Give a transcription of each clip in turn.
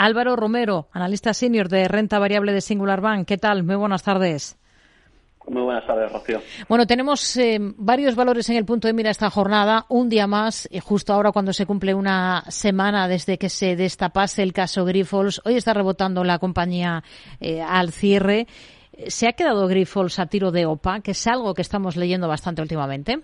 Álvaro Romero, analista senior de renta variable de Singular Bank. ¿Qué tal? Muy buenas tardes. Muy buenas tardes, Rocío. Bueno, tenemos eh, varios valores en el punto de mira esta jornada. Un día más, justo ahora cuando se cumple una semana desde que se destapase el caso Grifols. Hoy está rebotando la compañía eh, al cierre. ¿Se ha quedado Grifols a tiro de OPA, que es algo que estamos leyendo bastante últimamente?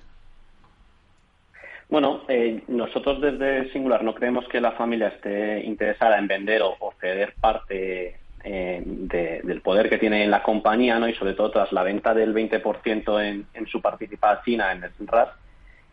Bueno, eh, nosotros desde Singular no creemos que la familia esté interesada en vender o, ceder parte eh, del poder que tiene en la compañía, ¿no? Y sobre todo tras la venta del 20% en, en su participación en el RAS,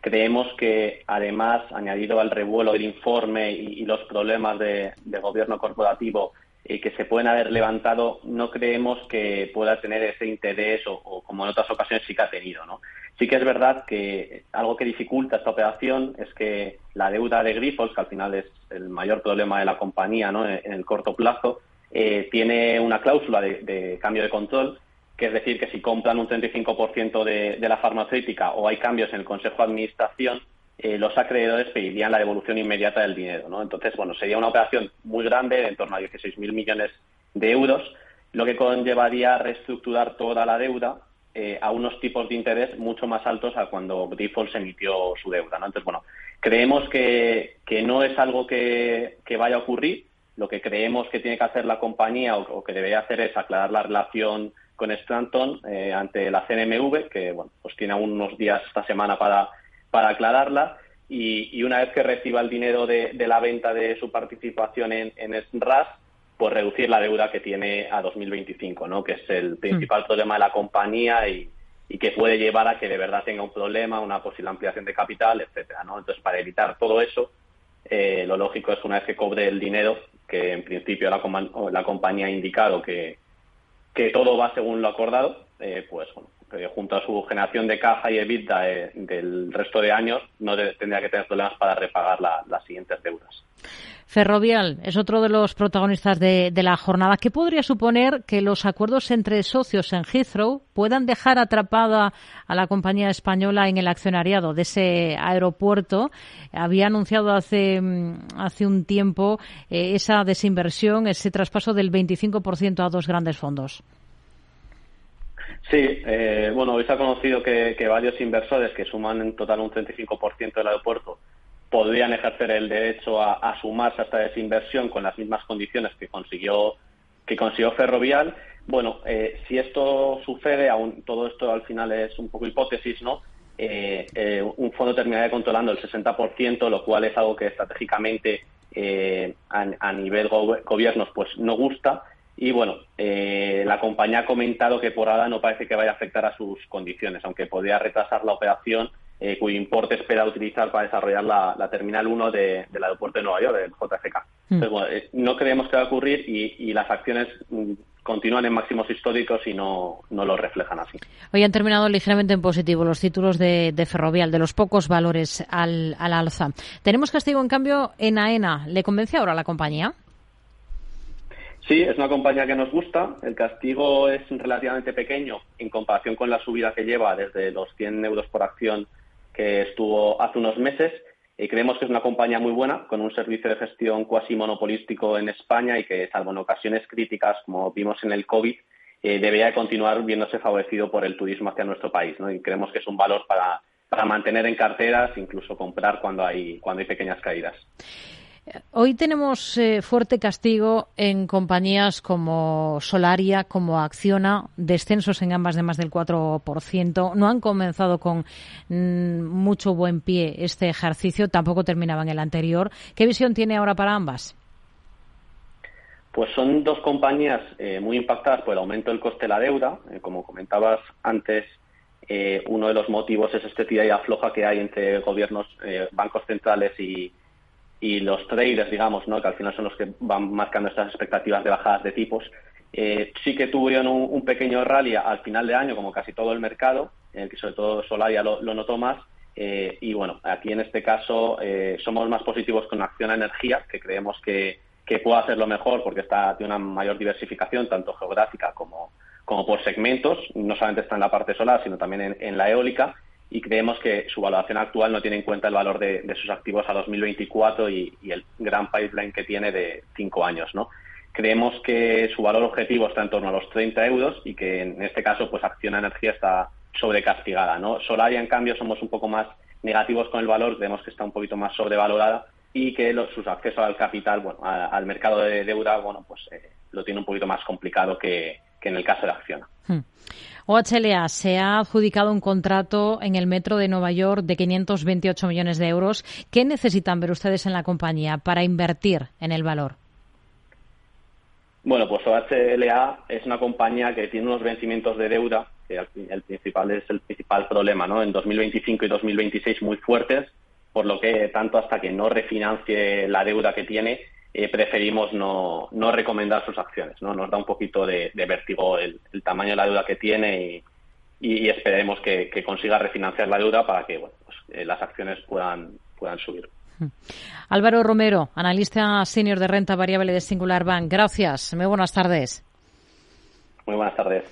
creemos que además, añadido al revuelo del informe y, los problemas de, gobierno corporativo eh, que se pueden haber levantado, no creemos que pueda tener ese interés o, o, como en otras ocasiones sí que ha tenido, ¿no? Sí que es verdad que algo que dificulta esta operación es que la deuda de Grifols, que al final es el mayor problema de la compañía ¿no? en el corto plazo, eh, tiene una cláusula de, cambio de control, que es decir, que si compran un 35% de, de la farmacéutica o hay cambios en el Consejo de Administración, eh, los acreedores pedirían la devolución inmediata del dinero. ¿no? Entonces, bueno, sería una operación muy grande, en torno a 16.000 millones de euros, lo que conllevaría reestructurar toda la deuda eh, a unos tipos de interés mucho más altos a cuando Grifols emitió su deuda. ¿no? Entonces, bueno, creemos que, que no es algo que, vaya a ocurrir. Lo que creemos que tiene que hacer la compañía o, que debería hacer es aclarar la relación con Stanton eh, ante la CNMV, que bueno, pues tiene aún unos días esta semana para, para aclararla. Y, una vez que reciba el dinero de, la venta de su participación en, en por reducir la deuda que tiene a 2025, ¿no? que es el principal mm. problema de la compañía y, que puede llevar a que de verdad tenga un problema, una posible ampliación de capital, etcétera. ¿no? Entonces, para evitar todo eso, eh, lo lógico es una vez que cobre el dinero, que en principio la, la compañía ha indicado que, que todo va según lo acordado, eh, pues bueno, eh, junto a su generación de caja y EBITDA del resto de años, no tendría que tener problemas para repagar las siguientes deudas. Ferrovial es otro de los protagonistas de, la jornada. ¿Qué podría suponer que los acuerdos entre socios en Heathrow puedan dejar atrapada a la compañía española en el accionariado de ese aeropuerto? Había anunciado hace, mm, hace un tiempo eh, esa desinversión, ese traspaso del 25% a dos grandes fondos. Sí, eh, bueno, hoy se ha conocido que, varios inversores que suman en total un 35% del aeropuerto podrían ejercer el derecho a, sumarse a esta desinversión con las mismas condiciones que consiguió que consiguió Ferrovial. Bueno, eh, si esto sucede, aún todo esto al final es un poco hipótesis, ¿no? Eh, eh, un fondo terminaría controlando el 60%, lo cual es algo que estratégicamente a, nivel gobiernos pues no gusta. Y bueno, la compañía ha comentado que por ahora no parece que vaya a afectar a sus condiciones, aunque podría retrasar la operación eh, cuyo importe espera utilizar para desarrollar la, Terminal 1 del aeropuerto de Nueva York, del JFK. Mm. Eh, no creemos que va a ocurrir y, las acciones mm, continúan en máximos históricos y no, no lo reflejan así. Hoy han terminado ligeramente en positivo los títulos de, Ferrovial, de los pocos valores al, al, alza. Tenemos castigo, en cambio, en AENA. ¿Le convence ahora la compañía? Sí, es una compañía que nos gusta. El castigo es relativamente pequeño en comparación con la subida que lleva desde los 100 euros por acción que estuvo hace unos meses. Y creemos que es una compañía muy buena, con un servicio de gestión cuasi monopolístico en España y que, salvo en ocasiones críticas, como vimos en el COVID, eh, debería continuar viéndose favorecido por el turismo hacia nuestro país. ¿no? Y creemos que es un valor para, para mantener en carteras, incluso comprar cuando hay, cuando hay pequeñas caídas. Hoy tenemos eh, fuerte castigo en compañías como Solaria, como Acciona, descensos en ambas de más del 4%. No han comenzado con mm, mucho buen pie este ejercicio, tampoco terminaban el anterior. ¿Qué visión tiene ahora para ambas? Pues son dos compañías eh, muy impactadas por el aumento del coste de la deuda. Eh, como comentabas antes, uno de los motivos es este tira y afloja que hay entre gobiernos, bancos centrales y, y los traders, digamos, ¿no? que al final son los que van marcando estas expectativas de bajadas de tipos, eh, sí que tuvieron un, pequeño rally al final de año, como casi todo el mercado, en el que sobre todo Solaria lo, notó más. Eh, y bueno, aquí en este caso eh, somos más positivos con Acción a Energía, que creemos que, que puede hacerlo mejor porque está tiene una mayor diversificación, tanto geográfica como, como por segmentos. No solamente está en la parte solar, sino también en la eólica y creemos que su valoración actual no tiene en cuenta el valor de, sus activos a 2024 y, y, el gran pipeline que tiene de cinco años, ¿no? Creemos que su valor objetivo está en torno a los 30 euros y que en este caso, pues Acciona Energía está sobrecastigada, ¿no? Solaria, en cambio, somos un poco más negativos con el valor, creemos que está un poquito más sobrevalorada y que los, sus accesos al capital, bueno, al mercado de deuda, bueno, pues eh, lo tiene un poquito más complicado que, en el caso de Acciona. Hmm. OHLA se ha adjudicado un contrato en el metro de Nueva York de 528 millones de euros. ¿Qué necesitan ver ustedes en la compañía para invertir en el valor? Bueno, pues OHLA es una compañía que tiene unos vencimientos de deuda, que el principal es el principal problema, ¿no? En 2025 y 2026 muy fuertes, por lo que tanto hasta que no refinancie la deuda que tiene, eh, preferimos no, no, recomendar sus acciones. ¿no? Nos da un poquito de, vértigo el, tamaño de la deuda que tiene y, esperemos que, consiga refinanciar la deuda para que bueno, pues, eh, las acciones puedan, puedan subir. Álvaro Romero, analista senior de renta variable de Singular Bank. Gracias. Muy buenas tardes. Muy buenas tardes.